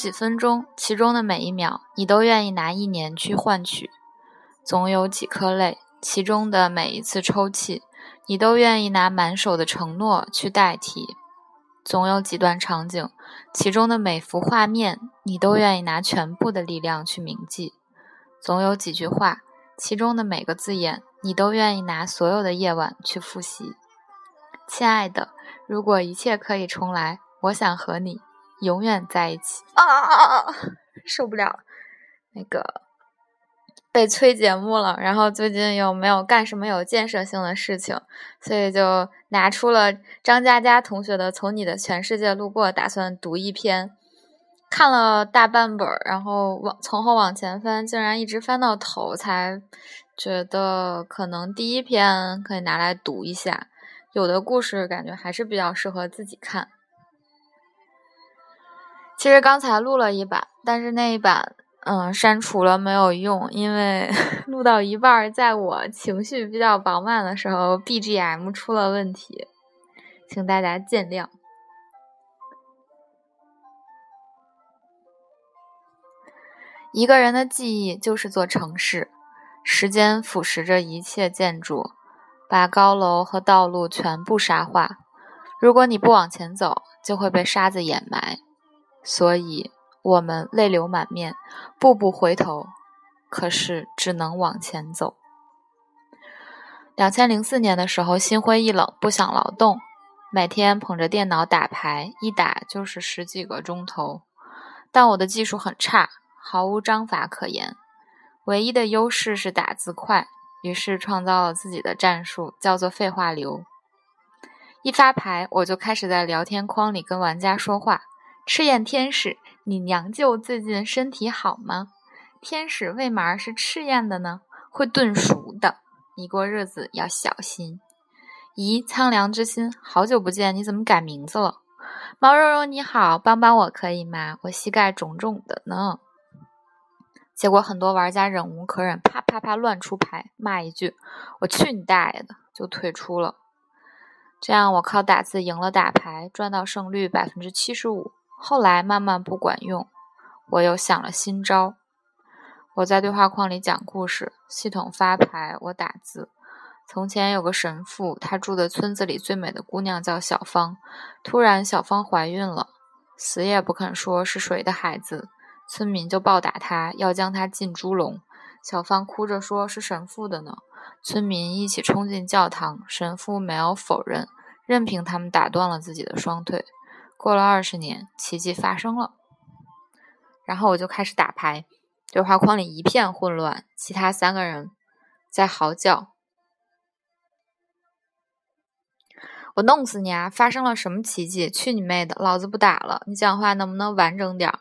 几分钟，其中的每一秒，你都愿意拿一年去换取；总有几颗泪，其中的每一次抽泣，你都愿意拿满手的承诺去代替；总有几段场景，其中的每幅画面，你都愿意拿全部的力量去铭记；总有几句话，其中的每个字眼，你都愿意拿所有的夜晚去复习。亲爱的。如果一切可以重来，我想和你永远在一起。啊啊啊啊！受不了，那个被催节目了。然后最近又没有干什么有建设性的事情，所以就拿出了张嘉佳同学的《从你的全世界路过》，打算读一篇。看了大半本，然后往从后往前翻，竟然一直翻到头，才觉得可能第一篇可以拿来读一下。有的故事感觉还是比较适合自己看。其实刚才录了一版，但是那一版嗯删除了没有用，因为 录到一半，在我情绪比较饱满的时候，BGM 出了问题，请大家见谅。一个人的记忆就是座城市，时间腐蚀着一切建筑。把高楼和道路全部沙化。如果你不往前走，就会被沙子掩埋。所以，我们泪流满面，步步回头，可是只能往前走。两千零四年的时候，心灰意冷，不想劳动，每天捧着电脑打牌，一打就是十几个钟头。但我的技术很差，毫无章法可言，唯一的优势是打字快。于是创造了自己的战术，叫做废话流。一发牌，我就开始在聊天框里跟玩家说话：“赤焰天使，你娘舅最近身体好吗？天使为嘛是赤焰的呢？会炖熟的，你过日子要小心。”咦，苍凉之心，好久不见，你怎么改名字了？毛茸茸你好，帮帮我可以吗？我膝盖肿肿的呢。结果很多玩家忍无可忍，啪啪啪乱出牌，骂一句“我去你大爷的”，就退出了。这样我靠打字赢了打牌，赚到胜率百分之七十五。后来慢慢不管用，我又想了新招。我在对话框里讲故事，系统发牌，我打字。从前有个神父，他住的村子里最美的姑娘叫小芳。突然小芳怀孕了，死也不肯说是谁的孩子。村民就暴打他，要将他进猪笼。小芳哭着说：“是神父的呢。”村民一起冲进教堂，神父没有否认，任凭他们打断了自己的双腿。过了二十年，奇迹发生了。然后我就开始打牌，对话框里一片混乱，其他三个人在嚎叫：“我弄死你啊！发生了什么奇迹？去你妹的！老子不打了！你讲话能不能完整点儿？”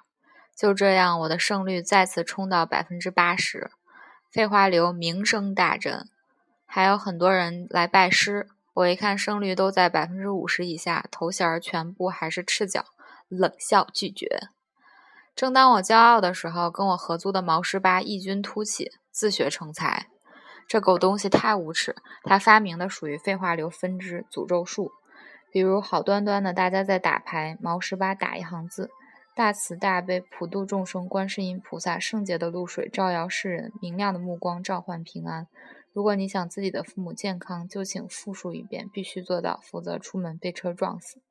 就这样，我的胜率再次冲到百分之八十，废话流名声大振，还有很多人来拜师。我一看胜率都在百分之五十以下，头衔全部还是赤脚，冷笑拒绝。正当我骄傲的时候，跟我合租的毛十八异军突起，自学成才。这狗东西太无耻，他发明的属于废话流分支诅咒术，比如好端端的大家在打牌，毛十八打一行字。大慈大悲普度众生，观世音菩萨，圣洁的露水照耀世人，明亮的目光召唤平安。如果你想自己的父母健康，就请复述一遍，必须做到，否则出门被车撞死。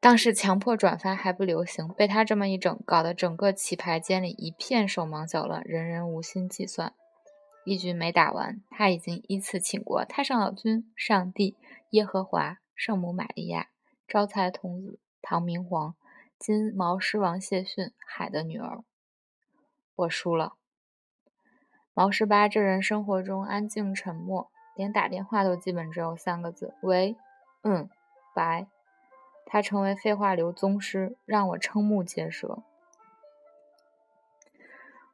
当时强迫转发还不流行，被他这么一整，搞得整个棋牌间里一片手忙脚乱，人人无心计算。一局没打完，他已经依次请过太上老君、上帝、耶和华、圣母玛利亚、招财童子、唐明皇。金毛狮王谢逊，海的女儿。我输了。毛十八这人生活中安静沉默，连打电话都基本只有三个字：喂，嗯，拜。他成为废话流宗师，让我瞠目结舌。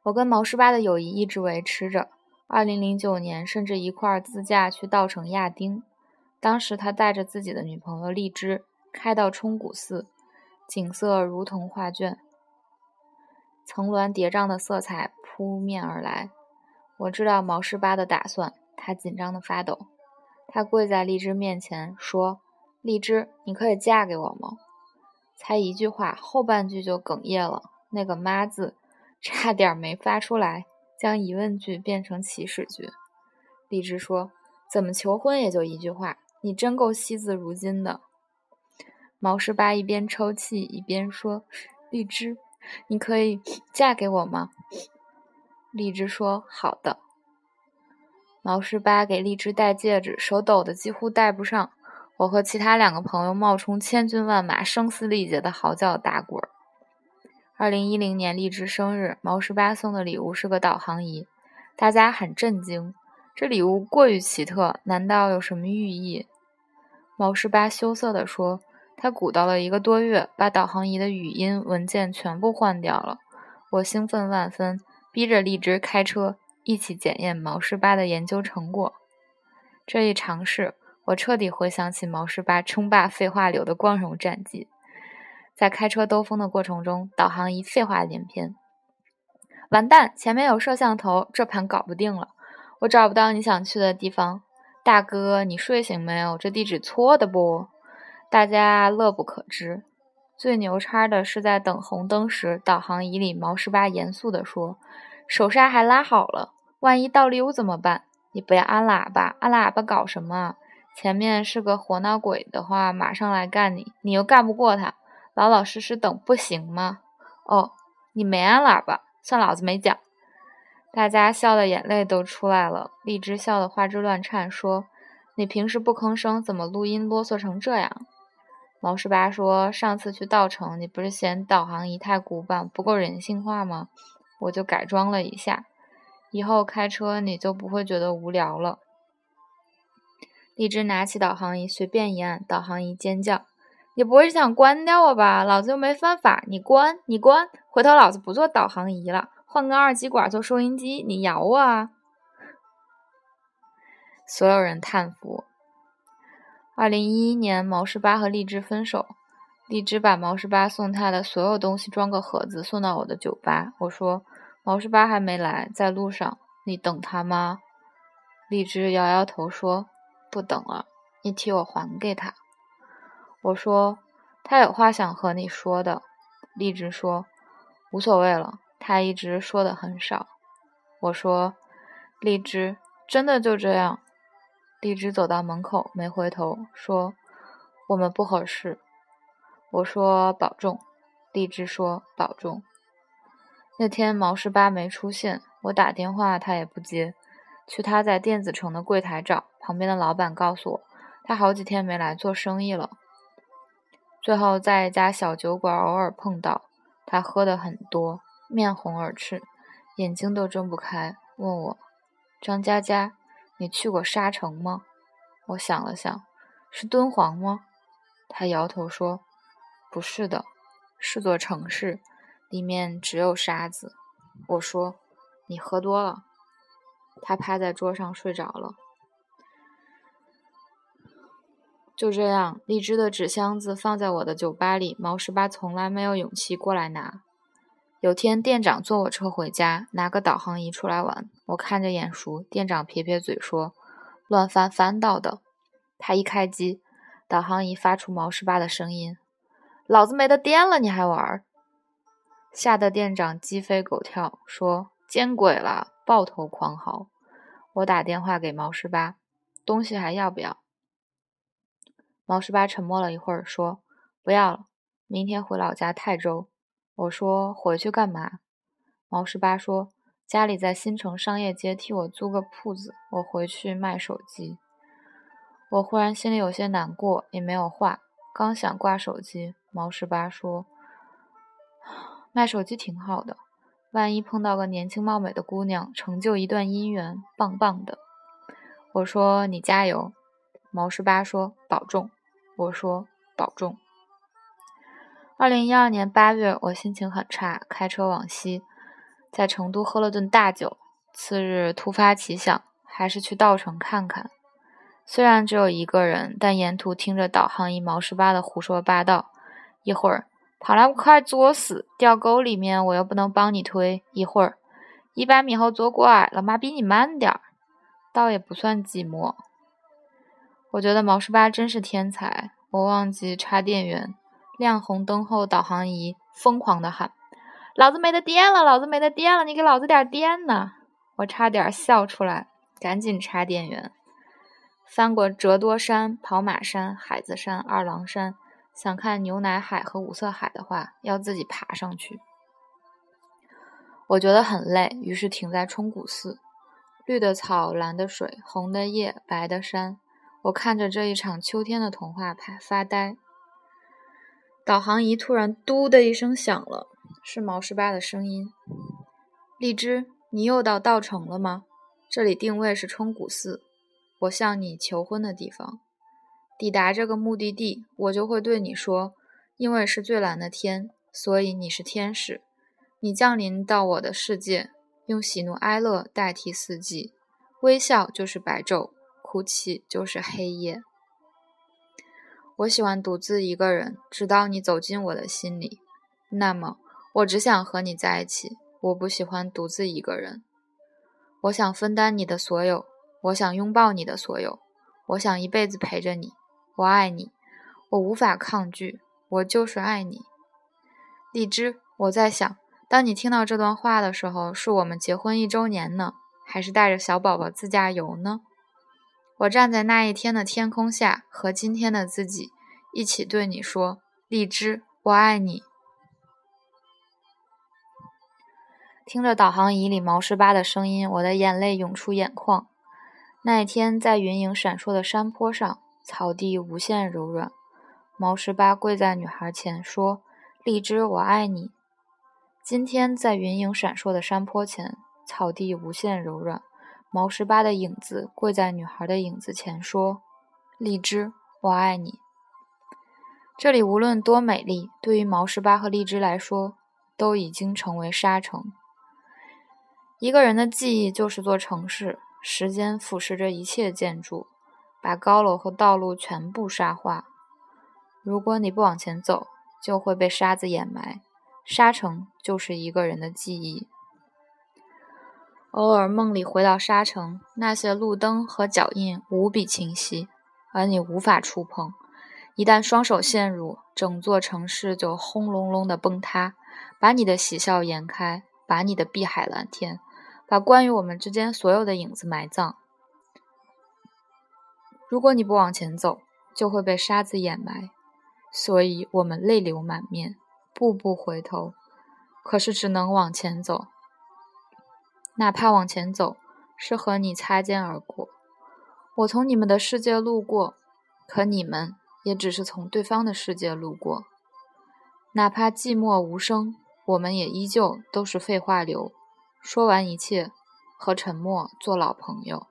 我跟毛十八的友谊一直维持着。二零零九年，甚至一块儿自驾去稻城亚丁。当时他带着自己的女朋友荔枝，开到冲古寺。景色如同画卷，层峦叠嶂的色彩扑面而来。我知道毛十八的打算，他紧张的发抖。他跪在荔枝面前说：“荔枝，你可以嫁给我吗？”才一句话，后半句就哽咽了。那个“妈”字差点没发出来，将疑问句变成祈使句。荔枝说：“怎么求婚也就一句话，你真够惜字如金的。”毛十八一边抽泣一边说：“荔枝，你可以嫁给我吗？”荔枝说：“好的。”毛十八给荔枝戴戒指，手抖得几乎戴不上。我和其他两个朋友冒充千军万马，声嘶力竭的嚎叫打滚。二零一零年荔枝生日，毛十八送的礼物是个导航仪，大家很震惊，这礼物过于奇特，难道有什么寓意？毛十八羞涩地说：“他鼓捣了一个多月，把导航仪的语音文件全部换掉了。”我兴奋万分，逼着荔枝开车。一起检验毛十八的研究成果。这一尝试，我彻底回想起毛十八称霸废话流的光荣战绩。在开车兜风的过程中，导航仪废话连篇：“完蛋，前面有摄像头，这盘搞不定了。我找不到你想去的地方。大哥，你睡醒没有？这地址错的不？”大家乐不可支。最牛叉的是，在等红灯时，导航仪里毛十八严肃地说：“手刹还拉好了。”万一倒溜怎么办？你不要按喇叭，按喇叭搞什么？前面是个活闹鬼的话，马上来干你，你又干不过他，老老实实等不行吗？哦，你没按喇叭，算老子没讲。大家笑的眼泪都出来了，荔枝笑得花枝乱颤，说：“你平时不吭声，怎么录音啰嗦成这样？”毛十八说：“上次去稻城，你不是嫌导航仪太古板，不够人性化吗？我就改装了一下。”以后开车你就不会觉得无聊了。荔枝拿起导航仪，随便一按，导航仪尖叫：“你不会是想关掉我吧？老子又没犯法！你关，你关！回头老子不做导航仪了，换个二极管做收音机，你咬我啊！”所有人叹服。二零一一年，毛十八和荔枝分手，荔枝把毛十八送他的所有东西装个盒子送到我的酒吧。我说。毛十八还没来，在路上，你等他吗？荔枝摇摇头说：“不等了，你替我还给他。”我说：“他有话想和你说的。”荔枝说：“无所谓了，他一直说的很少。”我说：“荔枝，真的就这样？”荔枝走到门口，没回头，说：“我们不合适。”我说：“保重。”荔枝说：“保重。”那天毛十八没出现，我打电话他也不接，去他在电子城的柜台找，旁边的老板告诉我，他好几天没来做生意了。最后在一家小酒馆偶尔碰到，他喝的很多，面红耳赤，眼睛都睁不开，问我：“张佳佳，你去过沙城吗？”我想了想，是敦煌吗？他摇头说：“不是的，是座城市。”里面只有沙子。我说：“你喝多了。”他趴在桌上睡着了。就这样，荔枝的纸箱子放在我的酒吧里。毛十八从来没有勇气过来拿。有天，店长坐我车回家，拿个导航仪出来玩。我看着眼熟，店长撇撇嘴说：“乱翻翻到的。”他一开机，导航仪发出毛十八的声音：“老子没得电了，你还玩？”吓得店长鸡飞狗跳，说：“见鬼了！”抱头狂嚎。我打电话给毛十八：“东西还要不要？”毛十八沉默了一会儿，说：“不要了，明天回老家泰州。”我说：“回去干嘛？”毛十八说：“家里在新城商业街替我租个铺子，我回去卖手机。”我忽然心里有些难过，也没有话。刚想挂手机，毛十八说。卖手机挺好的，万一碰到个年轻貌美的姑娘，成就一段姻缘，棒棒的。我说你加油。毛十八说保重。我说保重。二零一二年八月，我心情很差，开车往西，在成都喝了顿大酒。次日突发奇想，还是去稻城看看。虽然只有一个人，但沿途听着导航仪毛十八的胡说八道，一会儿。跑来快作死，掉沟里面我又不能帮你推。一会儿，一百米后左拐，老妈比你慢点儿，倒也不算寂寞。我觉得毛十八真是天才。我忘记插电源，亮红灯后，导航仪疯狂的喊：“老子没得电了！老子没得电了！你给老子点电呢！”我差点笑出来，赶紧插电源。翻过折多山、跑马山、海子山、二郎山，想看牛奶海和五色海的话，要自己爬上去。我觉得很累，于是停在冲古寺。绿的草，蓝的水，红的叶，白的山。我看着这一场秋天的童话拍发呆。导航仪突然“嘟”的一声响了，是毛十八的声音：“荔枝，你又到稻城了吗？这里定位是冲古寺，我向你求婚的地方。抵达这个目的地，我就会对你说：因为是最蓝的天，所以你是天使。”你降临到我的世界，用喜怒哀乐代替四季，微笑就是白昼，哭泣就是黑夜。我喜欢独自一个人，直到你走进我的心里。那么，我只想和你在一起。我不喜欢独自一个人。我想分担你的所有，我想拥抱你的所有，我想一辈子陪着你。我爱你，我无法抗拒，我就是爱你。荔枝，我在想。当你听到这段话的时候，是我们结婚一周年呢，还是带着小宝宝自驾游呢？我站在那一天的天空下，和今天的自己一起对你说：“荔枝，我爱你。”听着导航仪里毛十八的声音，我的眼泪涌出眼眶。那一天，在云影闪烁的山坡上，草地无限柔软。毛十八跪在女孩前说：“荔枝，我爱你。”今天在云影闪烁的山坡前，草地无限柔软。毛十八的影子跪在女孩的影子前，说：“荔枝，我爱你。”这里无论多美丽，对于毛十八和荔枝来说，都已经成为沙城。一个人的记忆就是座城市，时间腐蚀着一切建筑，把高楼和道路全部沙化。如果你不往前走，就会被沙子掩埋。沙城就是一个人的记忆。偶尔梦里回到沙城，那些路灯和脚印无比清晰，而你无法触碰。一旦双手陷入，整座城市就轰隆隆的崩塌，把你的喜笑颜开，把你的碧海蓝天，把关于我们之间所有的影子埋葬。如果你不往前走，就会被沙子掩埋，所以我们泪流满面。步步回头，可是只能往前走。哪怕往前走是和你擦肩而过，我从你们的世界路过，可你们也只是从对方的世界路过。哪怕寂寞无声，我们也依旧都是废话流，说完一切，和沉默做老朋友。